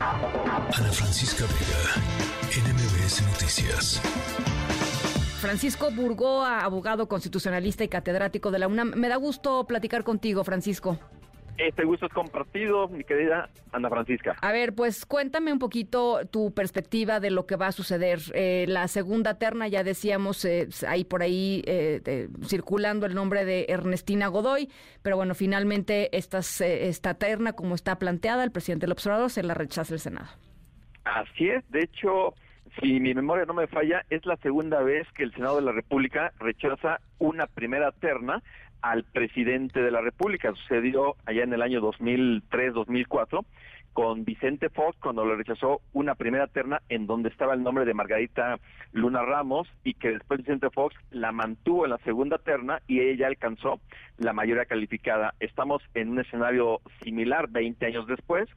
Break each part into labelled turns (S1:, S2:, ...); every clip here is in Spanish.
S1: Ana Francisca Vega, NMBS Noticias.
S2: Francisco Burgoa, abogado constitucionalista y catedrático de la UNAM. Me da gusto platicar contigo, Francisco.
S3: Este gusto es compartido, mi querida Ana Francisca.
S2: A ver, pues cuéntame un poquito tu perspectiva de lo que va a suceder. Eh, la segunda terna, ya decíamos, eh, ahí por ahí eh, circulando el nombre de Ernestina Godoy, pero bueno, finalmente estas, esta terna, como está planteada, el presidente del observador se la rechaza el Senado.
S3: Así es, de hecho, si mi memoria no me falla, es la segunda vez que el Senado de la República rechaza una primera terna al presidente de la República. Sucedió allá en el año 2003-2004 con Vicente Fox cuando le rechazó una primera terna en donde estaba el nombre de Margarita Luna Ramos y que después Vicente Fox la mantuvo en la segunda terna y ella alcanzó la mayoría calificada. Estamos en un escenario similar 20 años después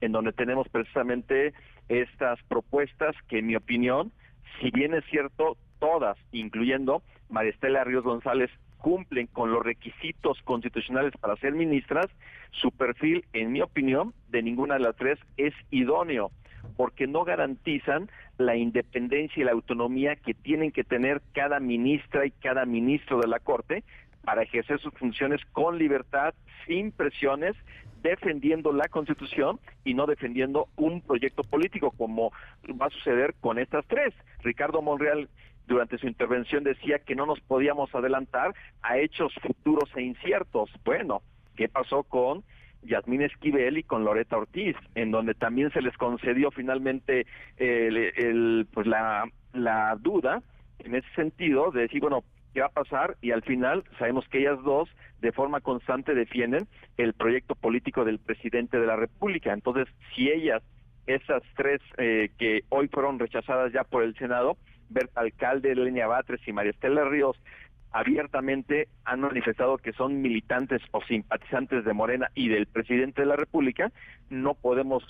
S3: en donde tenemos precisamente estas propuestas que en mi opinión, si bien es cierto, todas, incluyendo María Estela Ríos González, cumplen con los requisitos constitucionales para ser ministras, su perfil, en mi opinión, de ninguna de las tres es idóneo, porque no garantizan la independencia y la autonomía que tienen que tener cada ministra y cada ministro de la Corte para ejercer sus funciones con libertad, sin presiones, defendiendo la Constitución y no defendiendo un proyecto político, como va a suceder con estas tres. Ricardo Monreal durante su intervención decía que no nos podíamos adelantar a hechos futuros e inciertos. Bueno, ¿qué pasó con Yasmín Esquivel y con Loreta Ortiz, en donde también se les concedió finalmente el, pues la, la duda en ese sentido de decir, bueno, ¿qué va a pasar? Y al final sabemos que ellas dos de forma constante defienden el proyecto político del presidente de la República. Entonces, si ellas, esas tres eh, que hoy fueron rechazadas ya por el Senado, Berta Alcalde, Lenia Batres y María Estela Ríos abiertamente han manifestado que son militantes o simpatizantes de Morena y del presidente de la República, no podemos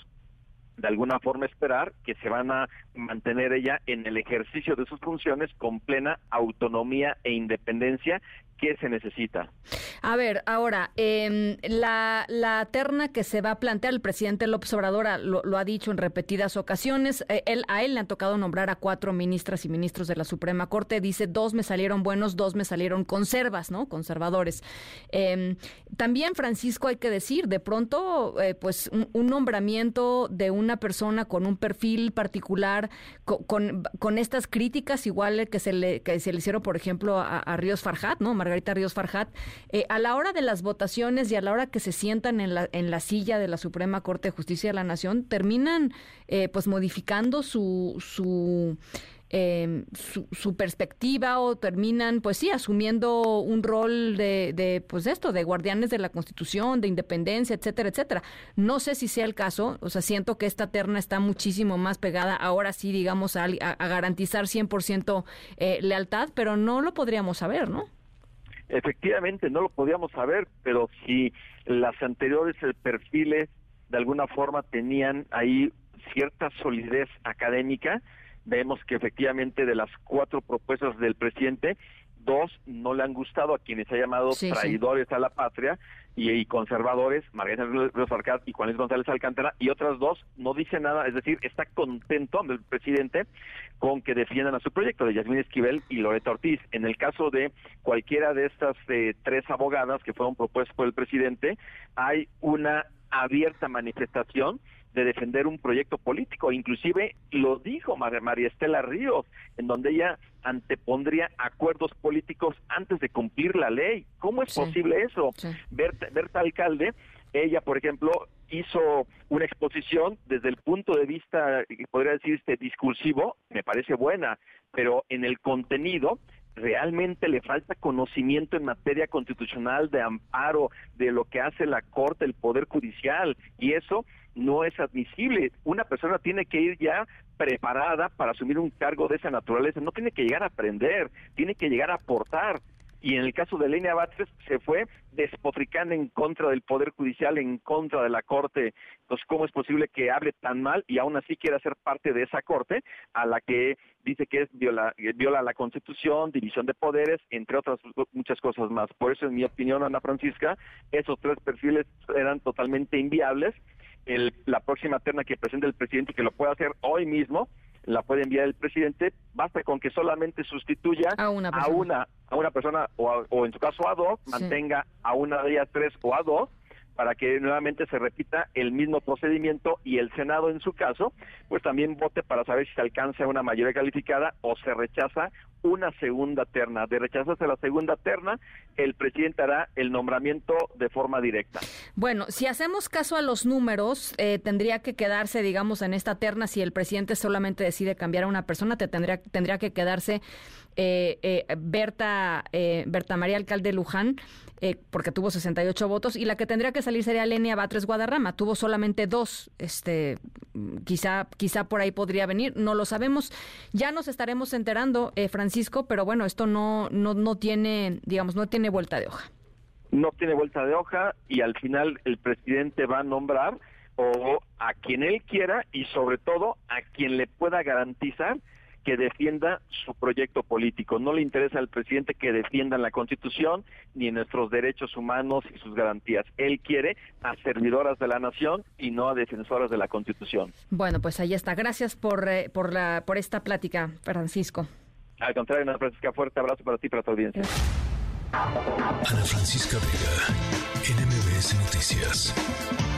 S3: de alguna forma esperar que se van a mantener ella en el ejercicio de sus funciones con plena autonomía e independencia ¿Qué se necesita?
S2: A ver, ahora, eh, la, la, terna que se va a plantear, el presidente López Obrador lo, ha dicho en repetidas ocasiones, eh, él, a él le han tocado nombrar a cuatro ministras y ministros de la Suprema Corte, dice, dos me salieron buenos, dos me salieron conservas, ¿no? Conservadores. Eh, también, Francisco, hay que decir, de pronto, eh, pues, un, nombramiento de una persona con un perfil particular, con, con, estas críticas igual que se le, que se le hicieron, por ejemplo, a, Ríos Farjat, ¿no? Margarita Ríos Farjat, eh, a la hora de las votaciones y a la hora que se sientan en la, en la silla de la Suprema Corte de Justicia de la Nación, terminan eh, pues modificando su, su eh, su, perspectiva o terminan, pues sí, asumiendo un rol de, de, pues esto, de guardianes de la Constitución, de independencia, etcétera, etcétera. No sé si sea el caso, o sea, siento que esta terna está muchísimo más pegada, ahora sí, digamos, a, a garantizar 100% eh, lealtad, pero no lo podríamos saber, ¿no?
S3: Efectivamente, no lo podíamos saber, pero si las anteriores perfiles de alguna forma tenían ahí cierta solidez académica, vemos que efectivamente de las cuatro propuestas del presidente, dos no le han gustado a quienes ha llamado traidores a la patria y, conservadores, Margarita Ríos y Juan Luis González Alcántara, y otras dos no dice nada, es decir, está contento el presidente con que defiendan a su proyecto de Yasmín Esquivel y Loreta Ortiz. En el caso de cualquiera de estas eh, tres abogadas que fueron propuestas por el presidente, hay una abierta manifestación de defender un proyecto político. Inclusive lo dijo María Estela Ríos, en donde ella antepondría acuerdos políticos antes de cumplir la ley. ¿Cómo es posible eso? Berta, Berta Alcalde, ella, por ejemplo, hizo una exposición desde el punto de vista, podría decir, este discursivo, me parece buena, pero en el contenido realmente le falta conocimiento en materia constitucional de amparo de lo que hace la Corte, el Poder Judicial, y eso no es admisible. Una persona tiene que ir ya preparada para asumir un cargo de esa naturaleza, no tiene que llegar a aprender, tiene que llegar a aportar. Y en el caso de Elena Batres se fue despotricando en contra del Poder Judicial, en contra de la Corte. Entonces, ¿cómo es posible que hable tan mal y aún así quiera ser parte de esa Corte a la que dice que es viola, viola la Constitución, división de poderes, entre otras muchas cosas más? Por eso, en mi opinión, Ana Francisca, esos tres perfiles eran totalmente inviables el, la próxima terna que presente el presidente, que lo pueda hacer hoy mismo, la puede enviar el presidente, basta con que solamente sustituya
S2: a una persona,
S3: a una, a una persona o, o, en su caso a dos, mantenga a una de ellas tres o a dos, para que nuevamente se repita el mismo procedimiento y el Senado en su caso, pues también vote para saber si se alcanza una mayoría calificada o se rechaza una segunda terna. De rechazarse la segunda terna, el presidente hará el nombramiento de forma directa.
S2: Bueno, si hacemos caso a los números, eh, tendría que quedarse, digamos, en esta terna, si el presidente solamente decide cambiar a una persona, te tendría, tendría que quedarse eh, eh, Berta, eh, Berta María Alcalde Luján, porque tuvo 68 votos, y la que tendría que salir sería Lenia Batres Guadarrama, tuvo solamente dos, este, quizá, quizá por ahí podría venir, no lo sabemos, ya nos estaremos enterando, eh, Francisco, pero bueno, esto no, no, no tiene, digamos, no tiene vuelta de hoja.
S3: No tiene vuelta de hoja y al final el presidente va a nombrar o a quien él quiera y sobre todo a quien le pueda garantizar que defienda su proyecto político. No le interesa al presidente que defiendan la Constitución ni nuestros derechos humanos y sus garantías. Él quiere a servidoras de la nación y no a defensoras de la Constitución.
S2: Bueno, pues ahí está. Gracias por, eh, por, la, por esta plática, Francisco.
S3: Al contrario, Ana Francisca, fuerte abrazo para ti y para tu audiencia.
S1: Ana Francisca Vega, NMBS Noticias.